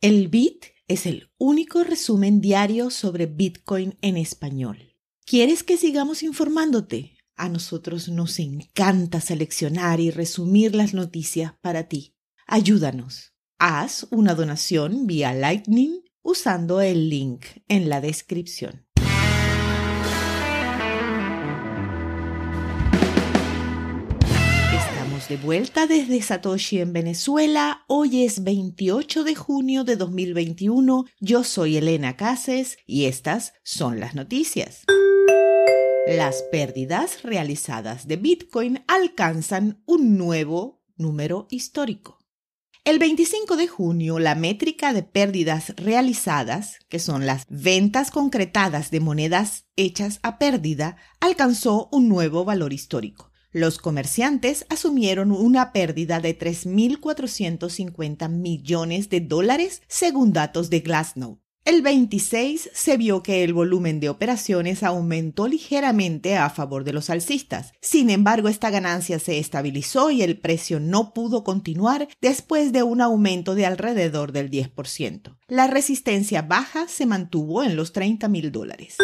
El Bit es el único resumen diario sobre Bitcoin en español. ¿Quieres que sigamos informándote? A nosotros nos encanta seleccionar y resumir las noticias para ti. Ayúdanos. Haz una donación vía Lightning usando el link en la descripción. De vuelta desde Satoshi en Venezuela. Hoy es 28 de junio de 2021. Yo soy Elena Cases y estas son las noticias. Las pérdidas realizadas de Bitcoin alcanzan un nuevo número histórico. El 25 de junio, la métrica de pérdidas realizadas, que son las ventas concretadas de monedas hechas a pérdida, alcanzó un nuevo valor histórico. Los comerciantes asumieron una pérdida de 3.450 millones de dólares según datos de Glassnode. El 26 se vio que el volumen de operaciones aumentó ligeramente a favor de los alcistas. Sin embargo, esta ganancia se estabilizó y el precio no pudo continuar después de un aumento de alrededor del 10%. La resistencia baja se mantuvo en los 30 mil dólares.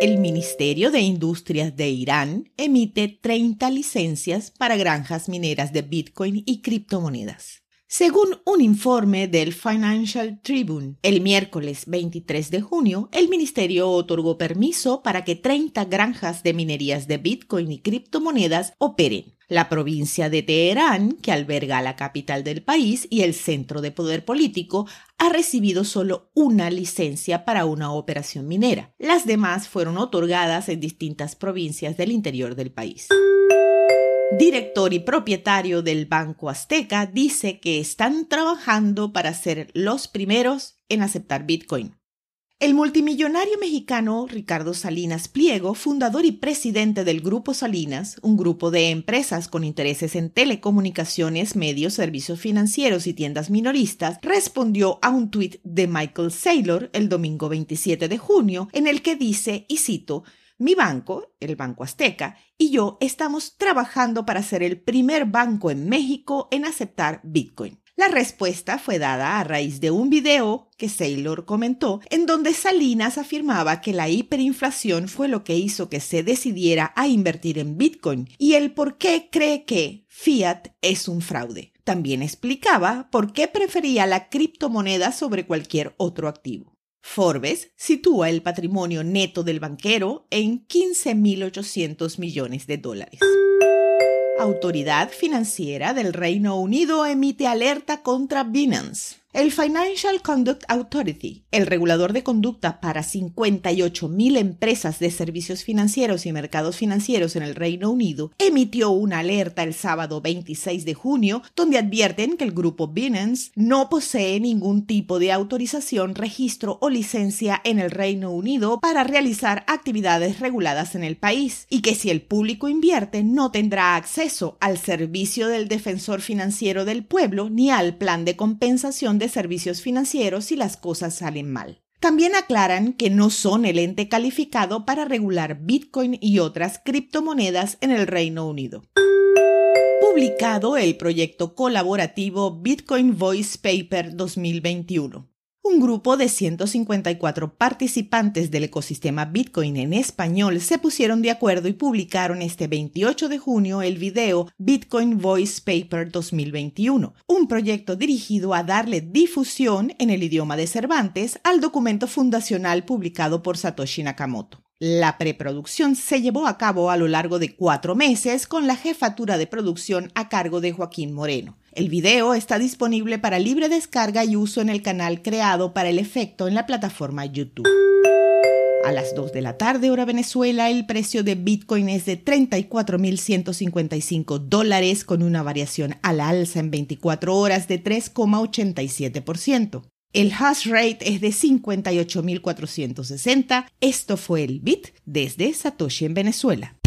El Ministerio de Industrias de Irán emite 30 licencias para granjas mineras de Bitcoin y criptomonedas. Según un informe del Financial Tribune, el miércoles 23 de junio, el ministerio otorgó permiso para que 30 granjas de minerías de Bitcoin y criptomonedas operen. La provincia de Teherán, que alberga la capital del país y el centro de poder político, ha recibido solo una licencia para una operación minera. Las demás fueron otorgadas en distintas provincias del interior del país. Director y propietario del Banco Azteca dice que están trabajando para ser los primeros en aceptar Bitcoin. El multimillonario mexicano Ricardo Salinas Pliego, fundador y presidente del Grupo Salinas, un grupo de empresas con intereses en telecomunicaciones, medios, servicios financieros y tiendas minoristas, respondió a un tuit de Michael Saylor el domingo 27 de junio en el que dice, y cito, mi banco, el Banco Azteca, y yo estamos trabajando para ser el primer banco en México en aceptar Bitcoin. La respuesta fue dada a raíz de un video que Saylor comentó, en donde Salinas afirmaba que la hiperinflación fue lo que hizo que se decidiera a invertir en Bitcoin y el por qué cree que Fiat es un fraude. También explicaba por qué prefería la criptomoneda sobre cualquier otro activo. Forbes sitúa el patrimonio neto del banquero en 15.800 millones de dólares. Autoridad Financiera del Reino Unido emite alerta contra Binance. El Financial Conduct Authority, el regulador de conducta para 58.000 empresas de servicios financieros y mercados financieros en el Reino Unido, emitió una alerta el sábado 26 de junio donde advierten que el grupo Binance no posee ningún tipo de autorización, registro o licencia en el Reino Unido para realizar actividades reguladas en el país y que si el público invierte no tendrá acceso al servicio del defensor financiero del pueblo ni al plan de compensación servicios financieros si las cosas salen mal. También aclaran que no son el ente calificado para regular Bitcoin y otras criptomonedas en el Reino Unido. Publicado el proyecto colaborativo Bitcoin Voice Paper 2021 un grupo de 154 participantes del ecosistema Bitcoin en español se pusieron de acuerdo y publicaron este 28 de junio el video Bitcoin Voice Paper 2021, un proyecto dirigido a darle difusión en el idioma de Cervantes al documento fundacional publicado por Satoshi Nakamoto. La preproducción se llevó a cabo a lo largo de cuatro meses con la jefatura de producción a cargo de Joaquín Moreno. El video está disponible para libre descarga y uso en el canal creado para el efecto en la plataforma YouTube. A las 2 de la tarde hora Venezuela, el precio de Bitcoin es de 34.155 dólares con una variación a la alza en 24 horas de 3,87%. El hash rate es de 58.460. Esto fue el Bit desde Satoshi en Venezuela.